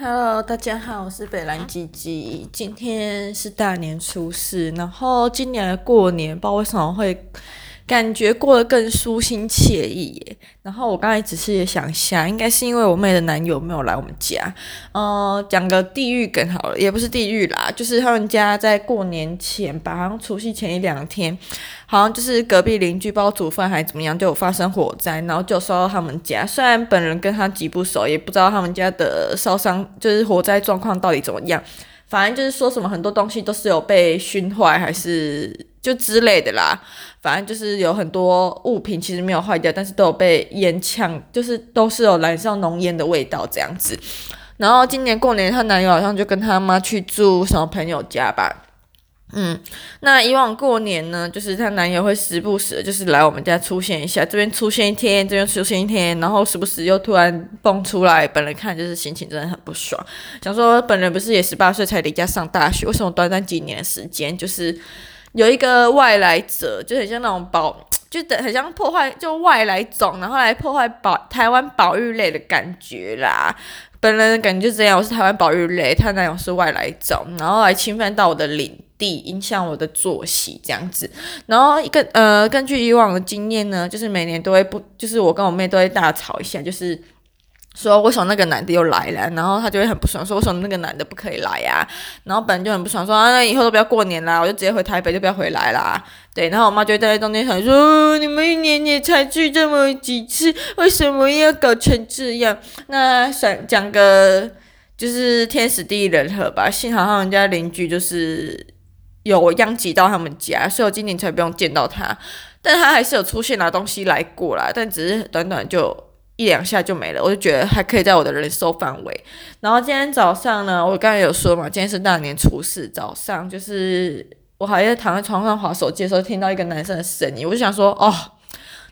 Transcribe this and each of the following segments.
Hello，大家好，我是北兰吉吉。今天是大年初四，然后今年的过年，不知道为什么会感觉过得更舒心惬意耶。然后我刚才只是也想下，应该是因为我妹的男友没有来我们家。呃，讲个地狱梗好了，也不是地狱啦，就是他们家在过年前吧，好像除夕前一两天。好像就是隔壁邻居不知道煮饭还是怎么样，就有发生火灾，然后就烧到他们家。虽然本人跟他极不熟，也不知道他们家的烧伤就是火灾状况到底怎么样。反正就是说什么很多东西都是有被熏坏，还是就之类的啦。反正就是有很多物品其实没有坏掉，但是都有被烟呛，就是都是有燃烧浓烟的味道这样子。然后今年过年，她男友好像就跟他妈去住什么朋友家吧。嗯，那以往过年呢，就是她男友会时不时的就是来我们家出现一下，这边出现一天，这边出现一天，然后时不时又突然蹦出来，本人看就是心情真的很不爽，想说本人不是也十八岁才离家上大学，为什么短短几年的时间就是有一个外来者，就很像那种保，就等很像破坏，就外来种，然后来破坏保台湾保育类的感觉啦。本人的感觉就这样，我是台湾保育类，她男友是外来种，然后来侵犯到我的领地，影响我的作息这样子。然后一个呃，根据以往的经验呢，就是每年都会不，就是我跟我妹都会大吵一下，就是。说为什么那个男的又来了，然后他就会很不爽，说为什么那个男的不可以来呀、啊？然后本人就很不爽，说啊，那以后都不要过年啦，我就直接回台北，就不要回来啦。对，然后我妈就在中间想说，你们一年也才聚这么几次，为什么要搞成这样？那想讲个就是天时地利人和吧，幸好他们家邻居就是有殃及到他们家，所以我今年才不用见到他，但他还是有出现拿东西来过啦，但只是短短就。一两下就没了，我就觉得还可以在我的忍受范围。然后今天早上呢，我刚才有说嘛，今天是大年初四早上，就是我还在躺在床上划手机的时候，听到一个男生的声音，我就想说，哦，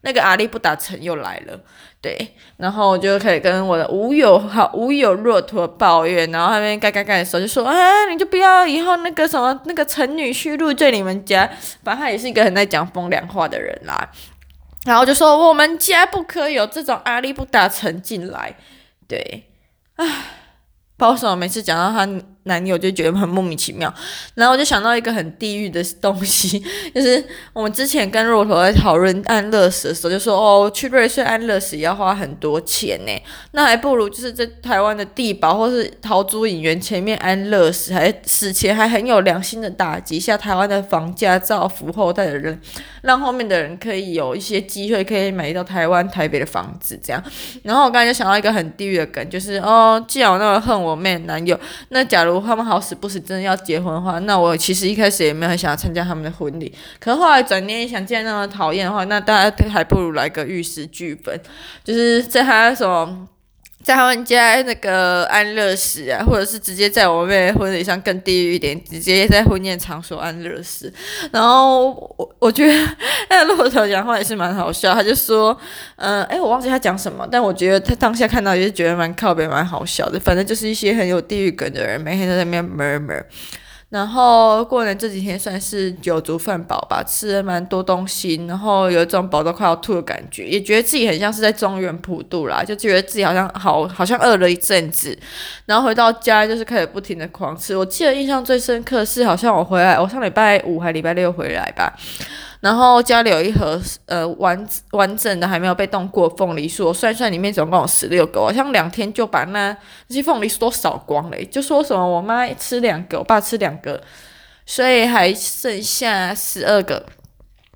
那个阿力不达成又来了，对。然后我就可以跟我的无友好无友骆驼抱怨，然后他们盖盖盖的时候就说，啊，你就不要以后那个什么那个陈女婿入赘你们家，反正他也是一个很爱讲风凉话的人啦。然后就说我们家不可以有这种阿力不达成进来，对，唉，不知道为什么每次讲到他。男友就觉得很莫名其妙，然后我就想到一个很地狱的东西，就是我们之前跟骆驼在讨论安乐死的时候，就说哦，去瑞士安乐死要花很多钱呢，那还不如就是在台湾的帝宝或是陶朱影园前面安乐死，还死前还很有良心的打击一下台湾的房价，造福后代的人，让后面的人可以有一些机会可以买到台湾台北的房子这样。然后我刚才就想到一个很地狱的梗，就是哦，既然我那么恨我妹男友，那假如如果他们好死不死真的要结婚的话，那我其实一开始也没有很想要参加他们的婚礼。可是后来转念一想，既然那么讨厌的话，那大家还不如来个玉石俱焚，就是在他什么，在他们家那个安乐死啊，或者是直接在我妹婚礼上更地狱一点，直接在婚宴场所安乐死。然后我我觉得那骆驼讲话也是蛮好笑，他就说，嗯、呃，诶，我忘记他讲什么，但我觉得他当下看到也是觉得蛮靠北，蛮好笑的。反正就是一些很有地狱梗的人，每天在那边 murmur。然后过年这几天算是酒足饭饱吧，吃了蛮多东西，然后有一种饱到快要吐的感觉，也觉得自己很像是在中原普渡啦，就觉得自己好像好好像饿了一阵子，然后回到家就是开始不停的狂吃。我记得印象最深刻是好像我回来，我上礼拜五还礼拜六回来吧。然后家里有一盒呃完完整的还没有被冻过凤梨酥，我算算里面总共有十六个，好像两天就把那那些凤梨酥都扫光了。就说什么我妈吃两个，我爸吃两个，所以还剩下十二个。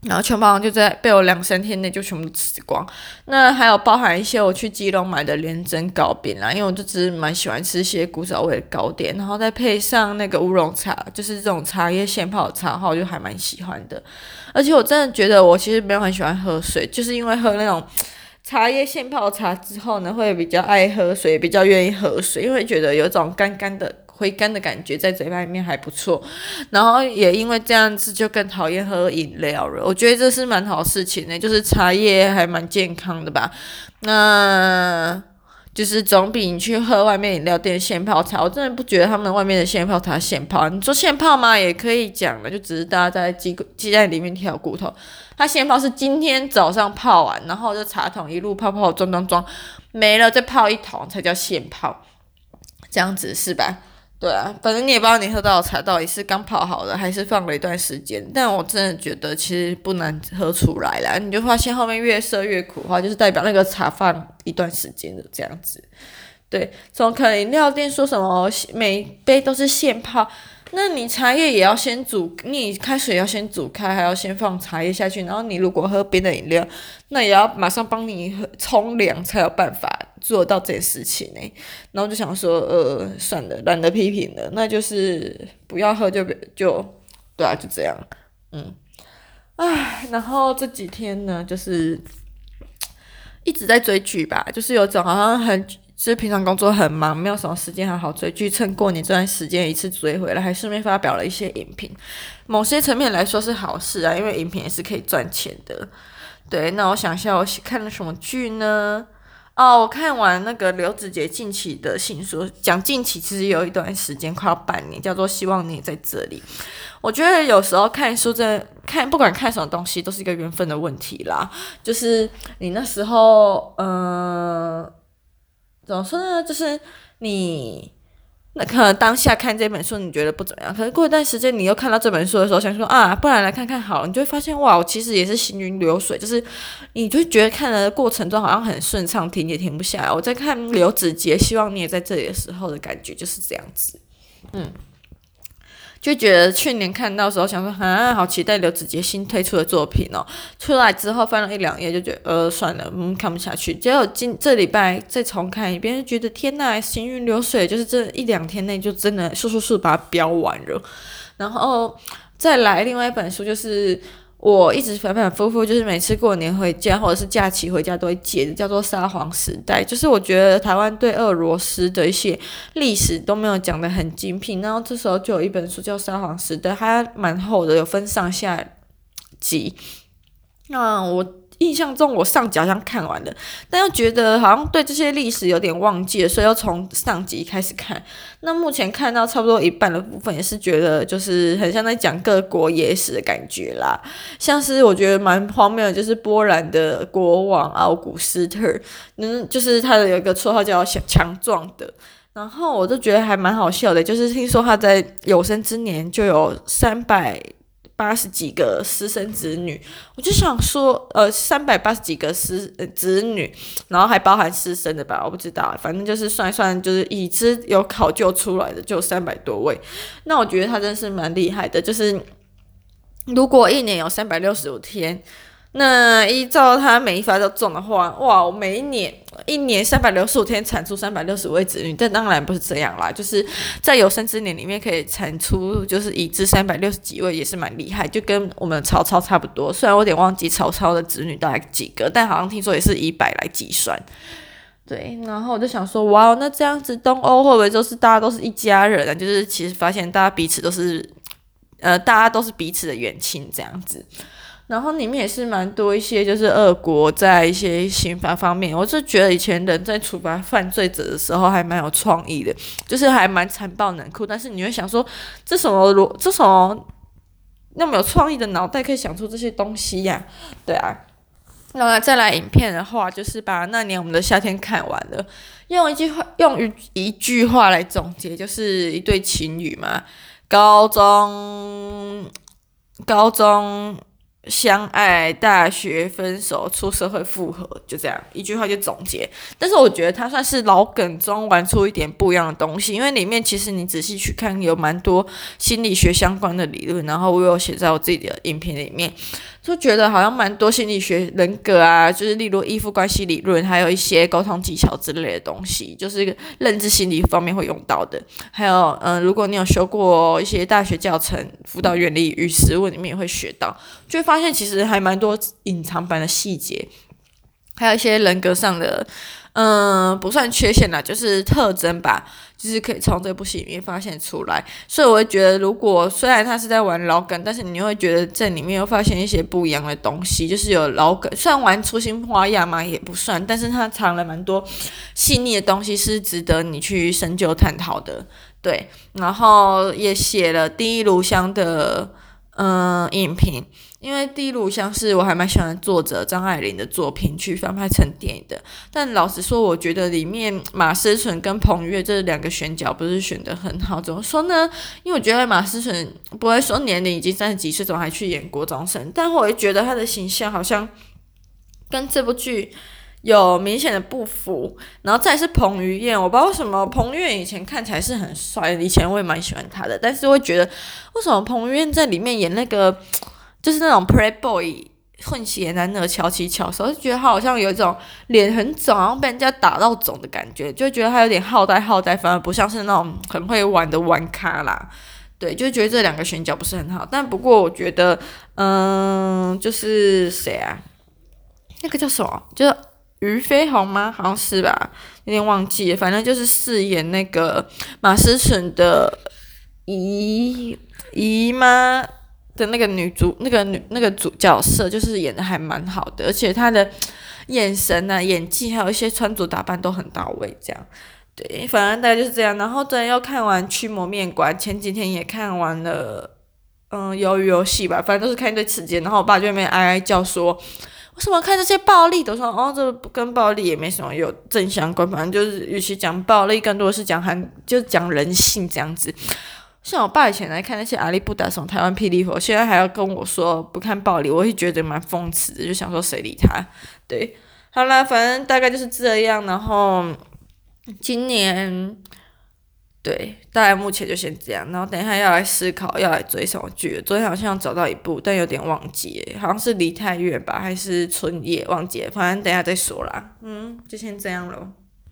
然后全部就在被我两三天内就全部吃光。那还有包含一些我去基隆买的连珍糕饼啦，因为我就只是蛮喜欢吃一些古早味的糕点，然后再配上那个乌龙茶，就是这种茶叶现泡的茶的话，我就还蛮喜欢的。而且我真的觉得我其实没有很喜欢喝水，就是因为喝那种茶叶现泡茶之后呢，会比较爱喝水，比较愿意喝水，因为觉得有种干干的。回甘的感觉在嘴巴里面还不错，然后也因为这样子就更讨厌喝饮料了。我觉得这是蛮好事情呢，就是茶叶还蛮健康的吧。那就是总比你去喝外面饮料店现泡茶，我真的不觉得他们外面的现泡茶现泡。你说现泡吗？也可以讲了，就只是大家在鸡鸡蛋里面挑骨头。它现泡是今天早上泡完，然后就茶桶一路泡泡装装装没了，再泡一桶才叫现泡。这样子是吧？对啊，反正你也不知道你喝到的茶到底是刚泡好的，还是放了一段时间。但我真的觉得其实不难喝出来啦，你就发现后面越涩越苦的话，就是代表那个茶放一段时间的这样子。对，怎么可能饮料店说什么每一杯都是现泡？那你茶叶也要先煮，你开水要先煮开，还要先放茶叶下去。然后你如果喝别的饮料，那也要马上帮你冲凉才有办法做到这件事情呢。然后就想说，呃，算了，懒得批评了，那就是不要喝就就对啊，就这样。嗯，唉，然后这几天呢，就是一直在追剧吧，就是有种好像很。其实平常工作很忙，没有什么时间好好追剧。趁过年这段时间一次追回来，还顺便发表了一些影评。某些层面来说是好事啊，因为影评也是可以赚钱的。对，那我想一下，我看了什么剧呢？哦，我看完那个刘子杰近期的新书，讲近期其实有一段时间，快要半年，叫做《希望你也在这里》。我觉得有时候看书在看，不管看什么东西，都是一个缘分的问题啦。就是你那时候，嗯、怎么说呢？就是你那可能当下看这本书，你觉得不怎么样。可是过一段时间，你又看到这本书的时候，想说啊，不然来看看好了。你就会发现，哇，我其实也是行云流水。就是你就觉得看的过程中好像很顺畅，停也停不下来。我在看刘子杰，希望你也在这里的时候的感觉就是这样子，嗯。就觉得去年看到时候，想说啊，好期待刘子杰新推出的作品哦。出来之后翻了一两页，就觉得呃，算了，嗯，看不下去。结果今这礼拜再重看一遍，就觉得天呐，行云流水，就是这一两天内就真的速速速把它飙完了。然后再来另外一本书就是。我一直反反复复，就是每次过年回家或者是假期回家都会借的，叫做《沙皇时代》。就是我觉得台湾对俄罗斯的一些历史都没有讲得很精辟，然后这时候就有一本书叫《沙皇时代》，它蛮厚的，有分上下集。那我。印象中我上集好像看完了，但又觉得好像对这些历史有点忘记了，所以又从上集开始看。那目前看到差不多一半的部分，也是觉得就是很像在讲各国野史的感觉啦。像是我觉得蛮荒谬的，就是波兰的国王奥古斯特，嗯，就是他的有一个绰号叫强强壮的，然后我就觉得还蛮好笑的，就是听说他在有生之年就有三百。八十几个私生子女，我就想说，呃，三百八十几个私子女，然后还包含私生的吧，我不知道，反正就是算一算，就是已知有考究出来的就三百多位。那我觉得他真是蛮厉害的，就是如果一年有三百六十五天。那依照他每一发都中的话，哇！我每一年一年三百六十五天产出三百六十位子女，但当然不是这样啦，就是在有生之年里面可以产出，就是已知三百六十几位也是蛮厉害，就跟我们曹操差不多。虽然我有点忘记曹操的子女大概几个，但好像听说也是以百来计算。对，然后我就想说，哇，那这样子东欧会不会就是大家都是一家人啊？就是其实发现大家彼此都是，呃，大家都是彼此的远亲这样子。然后里面也是蛮多一些，就是俄国在一些刑罚方面，我是觉得以前人在处罚犯罪者的时候还蛮有创意的，就是还蛮残暴冷酷。但是你会想说，这什么逻，这什么那么有创意的脑袋可以想出这些东西呀？对啊。那再来影片的话，就是把那年我们的夏天看完了，用一句话，用一一句话来总结，就是一对情侣嘛，高中，高中。相爱，大学分手，出社会复合，就这样一句话就总结。但是我觉得它算是老梗中玩出一点不一样的东西，因为里面其实你仔细去看，有蛮多心理学相关的理论，然后我有写在我自己的影片里面。就觉得好像蛮多心理学人格啊，就是例如依附关系理论，还有一些沟通技巧之类的东西，就是认知心理方面会用到的。还有，嗯、如果你有修过一些大学教程，辅导原理与实务里面也会学到，就会发现其实还蛮多隐藏版的细节，还有一些人格上的。嗯，不算缺陷啦，就是特征吧，就是可以从这部戏里面发现出来。所以我会觉得，如果虽然他是在玩老梗，但是你会觉得在里面又发现一些不一样的东西，就是有老梗，虽然玩出新花样嘛，也不算，但是他藏了蛮多细腻的东西，是值得你去深究探讨的。对，然后也写了第一炉香的。嗯，影评因为《第一炉香》是我还蛮喜欢作者张爱玲的作品，去翻拍成电影的。但老实说，我觉得里面马思纯跟彭于晏这两个选角不是选得很好。怎么说呢？因为我觉得马思纯不会说年龄已经三十几岁，怎么还去演国中生？但我也觉得他的形象好像跟这部剧有明显的不符。然后再是彭于晏，我不知道为什么彭于晏以前看起来是很帅，以前我也蛮喜欢他的，但是会觉得为什么彭于晏在里面演那个？就是那种 playboy 混血男的乔琪乔，所以就觉得他好像有一种脸很肿，然后被人家打到肿的感觉，就觉得他有点好呆好呆，反而不像是那种很会玩的玩咖啦。对，就觉得这两个选角不是很好。但不过我觉得，嗯，就是谁啊？那个叫什么？就是俞飞鸿吗？好像是吧，有点忘记。反正就是饰演那个马思纯的姨姨妈。的那个女主，那个女那个主角色，就是演的还蛮好的，而且她的眼神啊、演技，还有一些穿着打扮都很到位。这样，对，反正大概就是这样。然后等又看完《驱魔面馆》，前几天也看完了，嗯，鱿鱼游戏吧，反正都是看一堆词典。然后我爸就那边哀哀叫说：“为什么看这些暴力？”都说：“哦，这跟暴力也没什么有正相关，反正就是与其讲暴力，更多的是讲很，就是讲人性这样子。”像我爸以前来看那些阿里不达什么台湾霹雳火，现在还要跟我说不看暴力，我会觉得蛮讽刺的，就想说谁理他？对，好啦，反正大概就是这样。然后今年，对，大概目前就先这样。然后等一下要来思考要来追什么剧，昨天好像找到一部，但有点忘记，好像是梨泰院吧，还是春夜，忘记了，反正等下再说啦。嗯，就先这样喽。